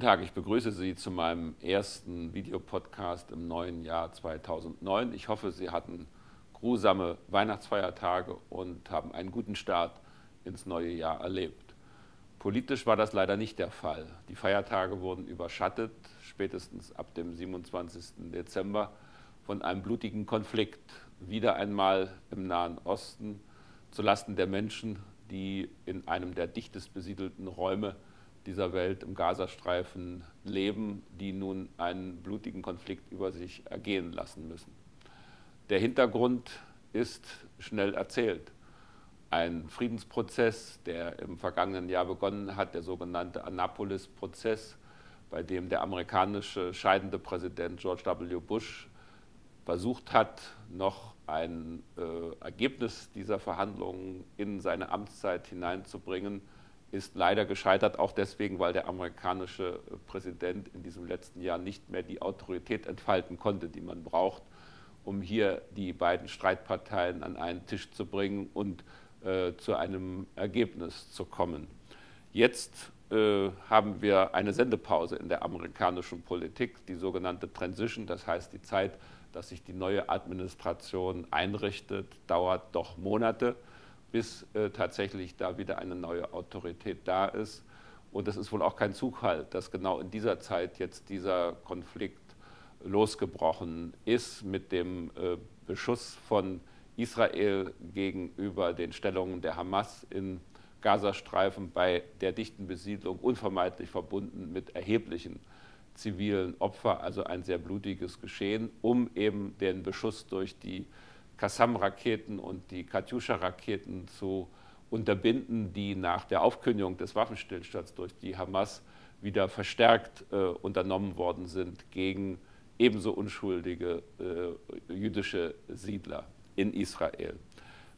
Tag, ich begrüße Sie zu meinem ersten Videopodcast im neuen Jahr 2009. Ich hoffe, Sie hatten grusame Weihnachtsfeiertage und haben einen guten Start ins neue Jahr erlebt. Politisch war das leider nicht der Fall. Die Feiertage wurden überschattet, spätestens ab dem 27. Dezember, von einem blutigen Konflikt, wieder einmal im Nahen Osten, zulasten der Menschen, die in einem der dichtest besiedelten Räume dieser Welt im Gazastreifen leben, die nun einen blutigen Konflikt über sich ergehen lassen müssen. Der Hintergrund ist schnell erzählt. Ein Friedensprozess, der im vergangenen Jahr begonnen hat, der sogenannte Annapolis-Prozess, bei dem der amerikanische scheidende Präsident George W. Bush versucht hat, noch ein äh, Ergebnis dieser Verhandlungen in seine Amtszeit hineinzubringen, ist leider gescheitert, auch deswegen, weil der amerikanische Präsident in diesem letzten Jahr nicht mehr die Autorität entfalten konnte, die man braucht, um hier die beiden Streitparteien an einen Tisch zu bringen und äh, zu einem Ergebnis zu kommen. Jetzt äh, haben wir eine Sendepause in der amerikanischen Politik, die sogenannte Transition, das heißt die Zeit, dass sich die neue Administration einrichtet, dauert doch Monate bis äh, tatsächlich da wieder eine neue Autorität da ist. Und es ist wohl auch kein Zufall, dass genau in dieser Zeit jetzt dieser Konflikt losgebrochen ist mit dem äh, Beschuss von Israel gegenüber den Stellungen der Hamas in Gazastreifen bei der dichten Besiedlung unvermeidlich verbunden mit erheblichen zivilen Opfern, also ein sehr blutiges Geschehen, um eben den Beschuss durch die Kassam-Raketen und die Katyusha-Raketen zu unterbinden, die nach der Aufkündigung des Waffenstillstands durch die Hamas wieder verstärkt äh, unternommen worden sind gegen ebenso unschuldige äh, jüdische Siedler in Israel.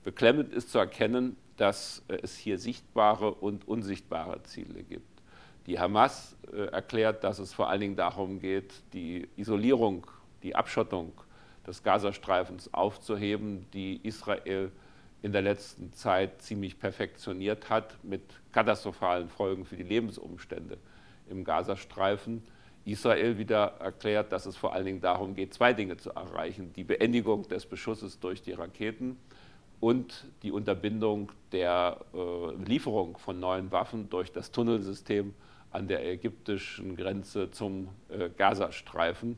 Beklemmend ist zu erkennen, dass äh, es hier sichtbare und unsichtbare Ziele gibt. Die Hamas äh, erklärt, dass es vor allen Dingen darum geht, die Isolierung, die Abschottung des Gazastreifens aufzuheben, die Israel in der letzten Zeit ziemlich perfektioniert hat, mit katastrophalen Folgen für die Lebensumstände im Gazastreifen. Israel wieder erklärt, dass es vor allen Dingen darum geht, zwei Dinge zu erreichen. Die Beendigung des Beschusses durch die Raketen und die Unterbindung der äh, Lieferung von neuen Waffen durch das Tunnelsystem an der ägyptischen Grenze zum äh, Gazastreifen.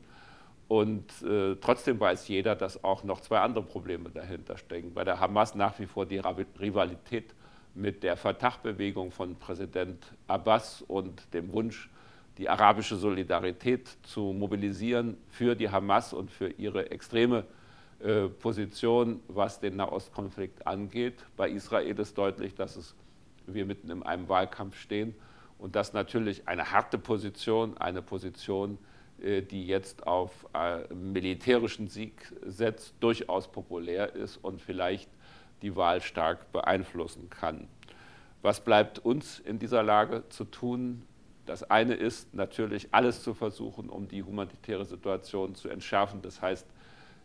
Und äh, trotzdem weiß jeder, dass auch noch zwei andere Probleme dahinter stecken. Bei der Hamas nach wie vor die Rivalität mit der Fatah-Bewegung von Präsident Abbas und dem Wunsch, die arabische Solidarität zu mobilisieren für die Hamas und für ihre extreme äh, Position, was den Nahostkonflikt angeht. Bei Israel ist deutlich, dass es, wir mitten in einem Wahlkampf stehen und dass natürlich eine harte Position, eine Position, die jetzt auf äh, militärischen Sieg setzt, durchaus populär ist und vielleicht die Wahl stark beeinflussen kann. Was bleibt uns in dieser Lage zu tun? Das eine ist natürlich alles zu versuchen, um die humanitäre Situation zu entschärfen. Das heißt,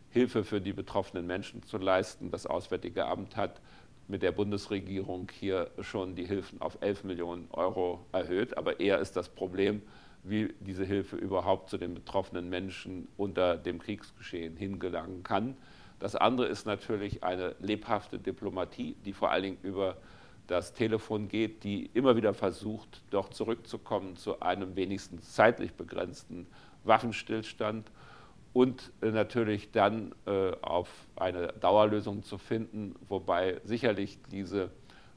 Hilfe für die betroffenen Menschen zu leisten. Das Auswärtige Amt hat mit der Bundesregierung hier schon die Hilfen auf 11 Millionen Euro erhöht. Aber eher ist das Problem, wie diese Hilfe überhaupt zu den betroffenen Menschen unter dem Kriegsgeschehen hingelangen kann. Das andere ist natürlich eine lebhafte Diplomatie, die vor allen Dingen über das Telefon geht, die immer wieder versucht, doch zurückzukommen zu einem wenigstens zeitlich begrenzten Waffenstillstand und äh, natürlich dann äh, auf eine Dauerlösung zu finden, wobei sicherlich diese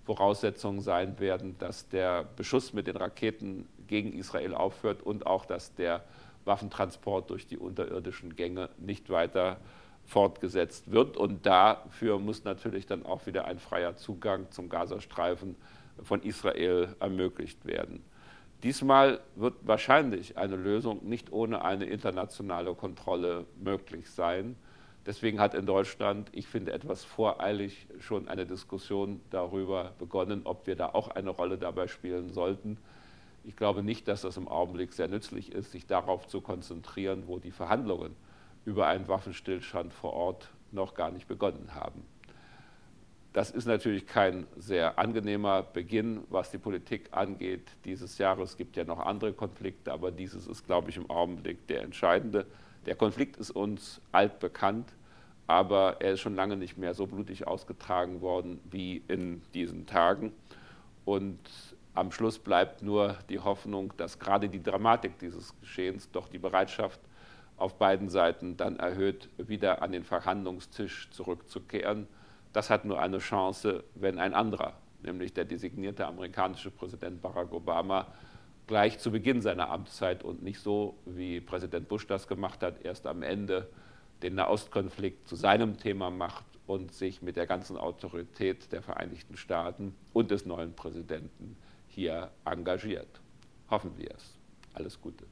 Voraussetzungen sein werden, dass der Beschuss mit den Raketen gegen Israel aufhört und auch, dass der Waffentransport durch die unterirdischen Gänge nicht weiter fortgesetzt wird. Und dafür muss natürlich dann auch wieder ein freier Zugang zum Gazastreifen von Israel ermöglicht werden. Diesmal wird wahrscheinlich eine Lösung nicht ohne eine internationale Kontrolle möglich sein. Deswegen hat in Deutschland, ich finde etwas voreilig, schon eine Diskussion darüber begonnen, ob wir da auch eine Rolle dabei spielen sollten. Ich glaube nicht, dass das im Augenblick sehr nützlich ist, sich darauf zu konzentrieren, wo die Verhandlungen über einen Waffenstillstand vor Ort noch gar nicht begonnen haben. Das ist natürlich kein sehr angenehmer Beginn, was die Politik angeht dieses Jahres. Es gibt ja noch andere Konflikte, aber dieses ist, glaube ich, im Augenblick der entscheidende. Der Konflikt ist uns altbekannt, aber er ist schon lange nicht mehr so blutig ausgetragen worden wie in diesen Tagen. Und am Schluss bleibt nur die Hoffnung, dass gerade die Dramatik dieses Geschehens doch die Bereitschaft auf beiden Seiten dann erhöht, wieder an den Verhandlungstisch zurückzukehren. Das hat nur eine Chance, wenn ein anderer, nämlich der designierte amerikanische Präsident Barack Obama, gleich zu Beginn seiner Amtszeit und nicht so, wie Präsident Bush das gemacht hat, erst am Ende den Nahostkonflikt zu seinem Thema macht und sich mit der ganzen Autorität der Vereinigten Staaten und des neuen Präsidenten hier engagiert. Hoffen wir es. Alles Gute.